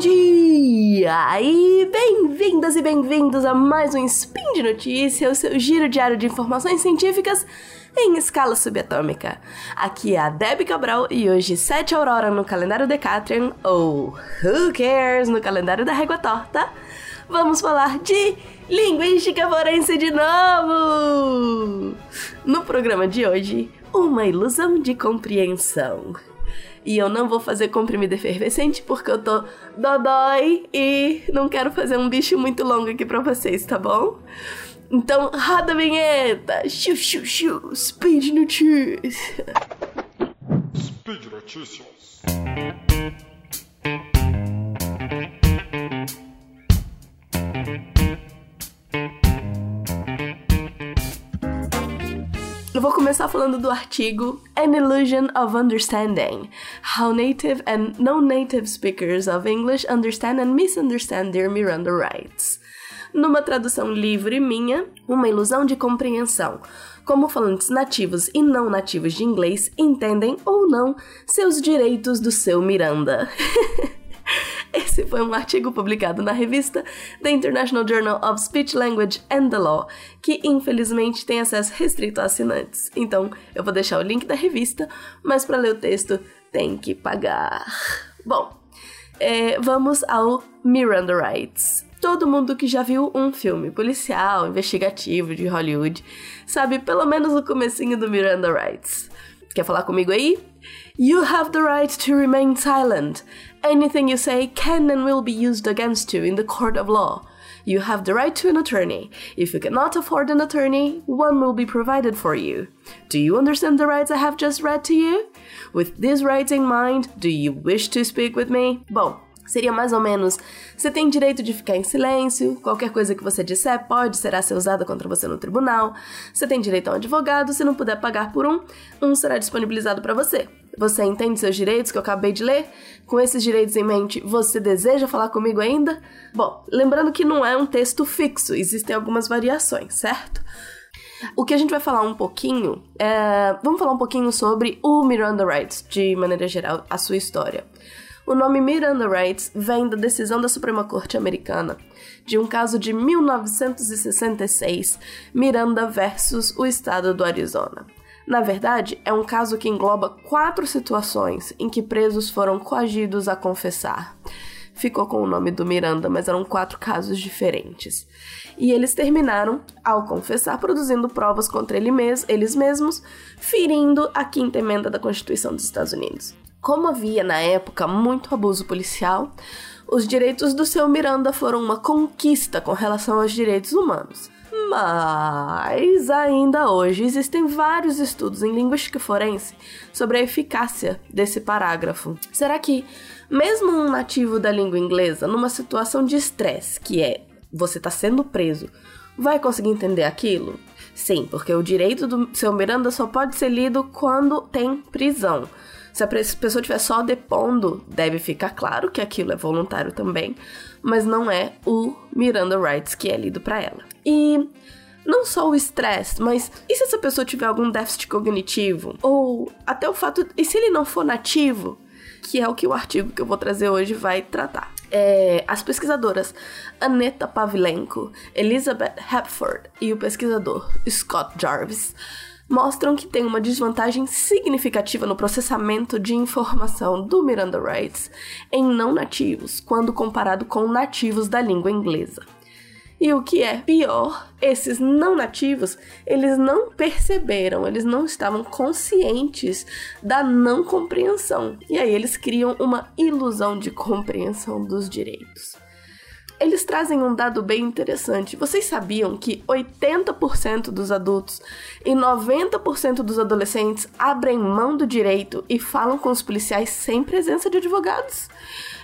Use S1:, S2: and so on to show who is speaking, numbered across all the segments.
S1: dia! E bem-vindas e bem-vindos a mais um Spin de Notícia, o seu giro diário de informações científicas em escala subatômica. Aqui é a Debbie Cabral e hoje 7 Aurora no calendário Decatrian, ou Who Cares no calendário da Régua Torta, vamos falar de linguística forense de novo! No programa de hoje, uma ilusão de compreensão. E eu não vou fazer comprimido efervescente porque eu tô dodói e não quero fazer um bicho muito longo aqui pra vocês, tá bom? Então, roda a vinheta! Xiu, xiu, xiu! Speed Notícias!
S2: Speed Notícias.
S1: Eu vou começar falando do artigo An Illusion of Understanding: How Native and Non-Native Speakers of English Understand and Misunderstand Their Miranda Rights. Numa tradução livre minha, uma ilusão de compreensão. Como falantes nativos e não nativos de inglês entendem ou não seus direitos do seu Miranda. Esse foi um artigo publicado na revista The International Journal of Speech Language and the Law, que infelizmente tem acesso restrito a assinantes. Então, eu vou deixar o link da revista, mas para ler o texto tem que pagar. Bom, é, vamos ao Miranda Rights. Todo mundo que já viu um filme policial, investigativo de Hollywood, sabe pelo menos o comecinho do Miranda Rights. Quer falar comigo aí? You have the right to remain silent. Anything you say can and will be used against you in the court of law. You have the right to an attorney. If you cannot afford an attorney, one will be provided for you. Do you understand the rights I have just read to you? With these rights in mind, do you wish to speak with me? Bom, seria mais ou menos: você tem direito de ficar em silêncio, qualquer coisa que você disser pode será ser usada contra você no tribunal. Você tem direito a um advogado, se não puder pagar por um, um será disponibilizado para você. Você entende seus direitos que eu acabei de ler? Com esses direitos em mente, você deseja falar comigo ainda? Bom, lembrando que não é um texto fixo, existem algumas variações, certo? O que a gente vai falar um pouquinho é. Vamos falar um pouquinho sobre o Miranda Rights, de maneira geral, a sua história. O nome Miranda Rights vem da decisão da Suprema Corte Americana de um caso de 1966, Miranda versus o estado do Arizona. Na verdade, é um caso que engloba quatro situações em que presos foram coagidos a confessar. Ficou com o nome do Miranda, mas eram quatro casos diferentes. E eles terminaram, ao confessar, produzindo provas contra ele mes eles mesmos, ferindo a quinta emenda da Constituição dos Estados Unidos. Como havia na época muito abuso policial, os direitos do seu Miranda foram uma conquista com relação aos direitos humanos. Mas ainda hoje existem vários estudos em linguística forense sobre a eficácia desse parágrafo. Será que, mesmo um nativo da língua inglesa, numa situação de estresse, que é você está sendo preso, vai conseguir entender aquilo? Sim, porque o direito do seu Miranda só pode ser lido quando tem prisão. Se a pessoa estiver só depondo, deve ficar claro que aquilo é voluntário também, mas não é o Miranda Rights que é lido para ela. E não só o estresse, mas e se essa pessoa tiver algum déficit cognitivo? Ou até o fato. E se ele não for nativo? Que é o que o artigo que eu vou trazer hoje vai tratar. É, as pesquisadoras Aneta Pavlenko, Elizabeth Hepford e o pesquisador Scott Jarvis mostram que tem uma desvantagem significativa no processamento de informação do Miranda Rights em não nativos, quando comparado com nativos da língua inglesa. E o que é pior, esses não nativos, eles não perceberam, eles não estavam conscientes da não compreensão. E aí eles criam uma ilusão de compreensão dos direitos. Eles trazem um dado bem interessante. Vocês sabiam que 80% dos adultos e 90% dos adolescentes abrem mão do direito e falam com os policiais sem presença de advogados?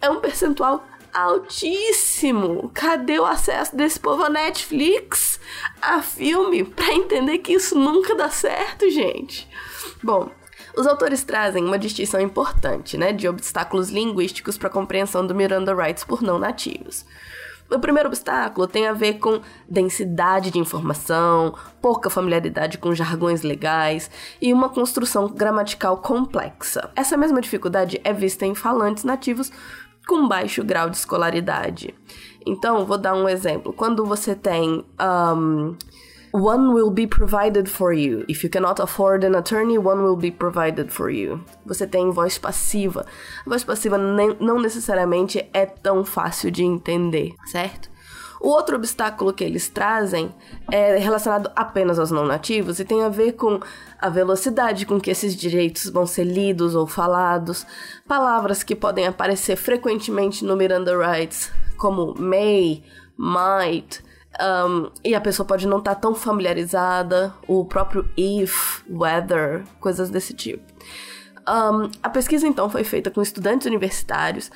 S1: É um percentual altíssimo. Cadê o acesso desse povo a Netflix, a filme, para entender que isso nunca dá certo, gente? Bom, os autores trazem uma distinção importante, né, de obstáculos linguísticos para a compreensão do Miranda Rights por não nativos. O primeiro obstáculo tem a ver com densidade de informação, pouca familiaridade com jargões legais e uma construção gramatical complexa. Essa mesma dificuldade é vista em falantes nativos com baixo grau de escolaridade. Então, vou dar um exemplo. Quando você tem um, One will be provided for you. If you cannot afford an attorney, one will be provided for you. Você tem voz passiva. A voz passiva não necessariamente é tão fácil de entender, certo? O outro obstáculo que eles trazem é relacionado apenas aos não nativos e tem a ver com a velocidade com que esses direitos vão ser lidos ou falados, palavras que podem aparecer frequentemente no Miranda Rights, como may, might, um, e a pessoa pode não estar tá tão familiarizada, o próprio if, weather, coisas desse tipo. Um, a pesquisa então foi feita com estudantes universitários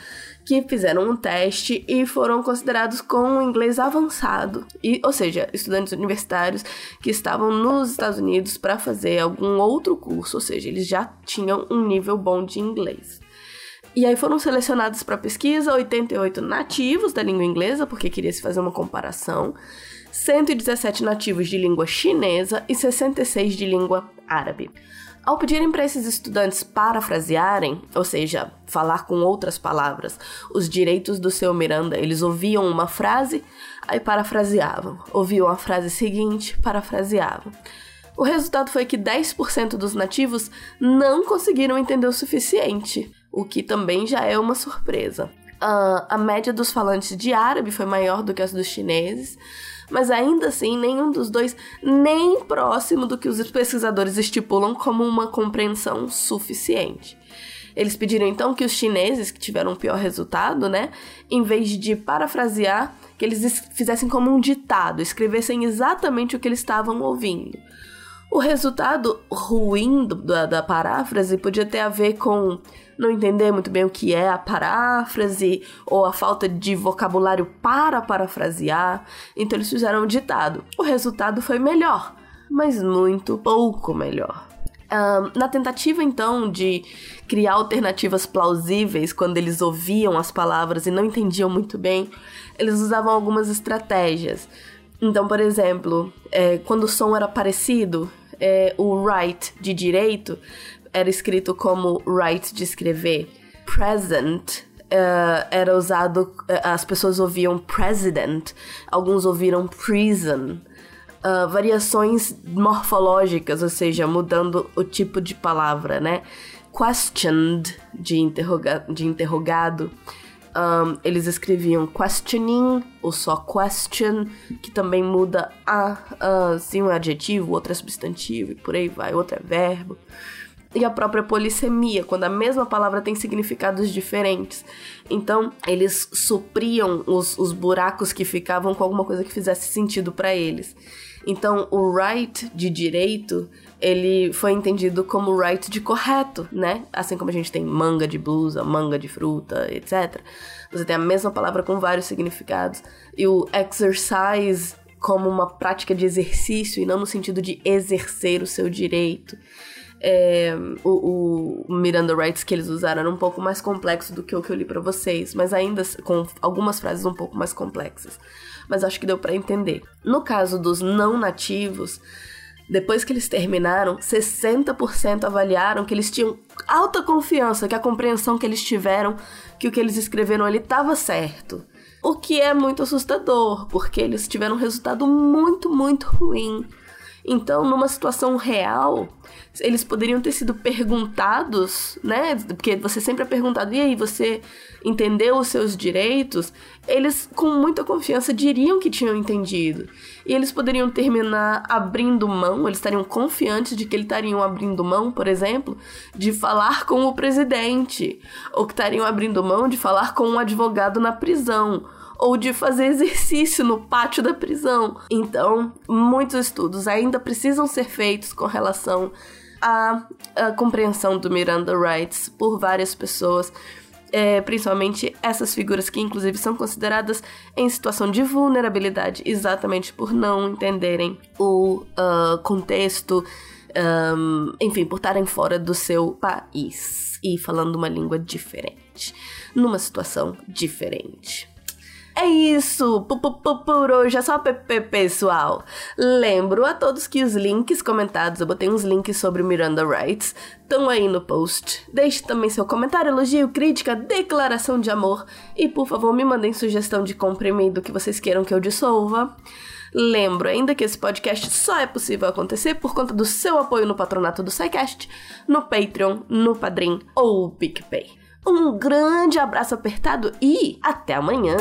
S1: que fizeram um teste e foram considerados com inglês avançado, e, ou seja, estudantes universitários que estavam nos Estados Unidos para fazer algum outro curso, ou seja, eles já tinham um nível bom de inglês. E aí foram selecionados para pesquisa 88 nativos da língua inglesa, porque queria se fazer uma comparação, 117 nativos de língua chinesa e 66 de língua árabe. Ao pedirem para esses estudantes parafrasearem, ou seja, falar com outras palavras, os direitos do seu Miranda, eles ouviam uma frase, aí parafraseavam. Ouviam a frase seguinte, parafraseavam. O resultado foi que 10% dos nativos não conseguiram entender o suficiente o que também já é uma surpresa. Uh, a média dos falantes de árabe foi maior do que as dos chineses, mas ainda assim nenhum dos dois nem próximo do que os pesquisadores estipulam como uma compreensão suficiente. Eles pediram então que os chineses, que tiveram o pior resultado, né, em vez de parafrasear, que eles fizessem como um ditado, escrevessem exatamente o que eles estavam ouvindo. O resultado ruim da, da paráfrase podia ter a ver com não entender muito bem o que é a paráfrase ou a falta de vocabulário para parafrasear, então eles fizeram um ditado. O resultado foi melhor, mas muito pouco melhor. Um, na tentativa então de criar alternativas plausíveis quando eles ouviam as palavras e não entendiam muito bem, eles usavam algumas estratégias. Então, por exemplo, é, quando o som era parecido, é, o right de direito era escrito como right de escrever. Present uh, era usado, uh, as pessoas ouviam president, alguns ouviram prison. Uh, variações morfológicas, ou seja, mudando o tipo de palavra, né? Questioned, de, interroga de interrogado. Um, eles escreviam questioning ou só question, que também muda a, uh, sim, um adjetivo, outro é substantivo e por aí vai, outro é verbo. E a própria polissemia, quando a mesma palavra tem significados diferentes. Então, eles supriam os, os buracos que ficavam com alguma coisa que fizesse sentido para eles. Então, o right de direito, ele foi entendido como right de correto, né? Assim como a gente tem manga de blusa, manga de fruta, etc. Você tem a mesma palavra com vários significados. E o exercise como uma prática de exercício e não no sentido de exercer o seu direito. É, o, o, Miranda Rights que eles usaram era um pouco mais complexo do que o que eu li para vocês, mas ainda com algumas frases um pouco mais complexas mas acho que deu para entender. No caso dos não nativos, depois que eles terminaram, 60% avaliaram que eles tinham alta confiança que a compreensão que eles tiveram, que o que eles escreveram ali estava certo. O que é muito assustador, porque eles tiveram um resultado muito, muito ruim. Então, numa situação real, eles poderiam ter sido perguntados, né? Porque você sempre é perguntado, e aí, você entendeu os seus direitos? Eles, com muita confiança, diriam que tinham entendido. E eles poderiam terminar abrindo mão, eles estariam confiantes de que eles estariam abrindo mão, por exemplo, de falar com o presidente, ou que estariam abrindo mão de falar com um advogado na prisão ou de fazer exercício no pátio da prisão. Então, muitos estudos ainda precisam ser feitos com relação à, à compreensão do Miranda Rights por várias pessoas. É, principalmente essas figuras que, inclusive, são consideradas em situação de vulnerabilidade, exatamente por não entenderem o uh, contexto, um, enfim, por estarem fora do seu país e falando uma língua diferente, numa situação diferente. É isso, por hoje é só PP, pessoal. Lembro a todos que os links comentados, eu botei uns links sobre Miranda Rights, estão aí no post. Deixe também seu comentário, elogio, crítica, declaração de amor e, por favor, me mandem sugestão de comprimido que vocês queiram que eu dissolva. Lembro ainda que esse podcast só é possível acontecer por conta do seu apoio no patronato do SciCast, no Patreon, no Padrim ou PicPay. Um grande abraço apertado e até amanhã!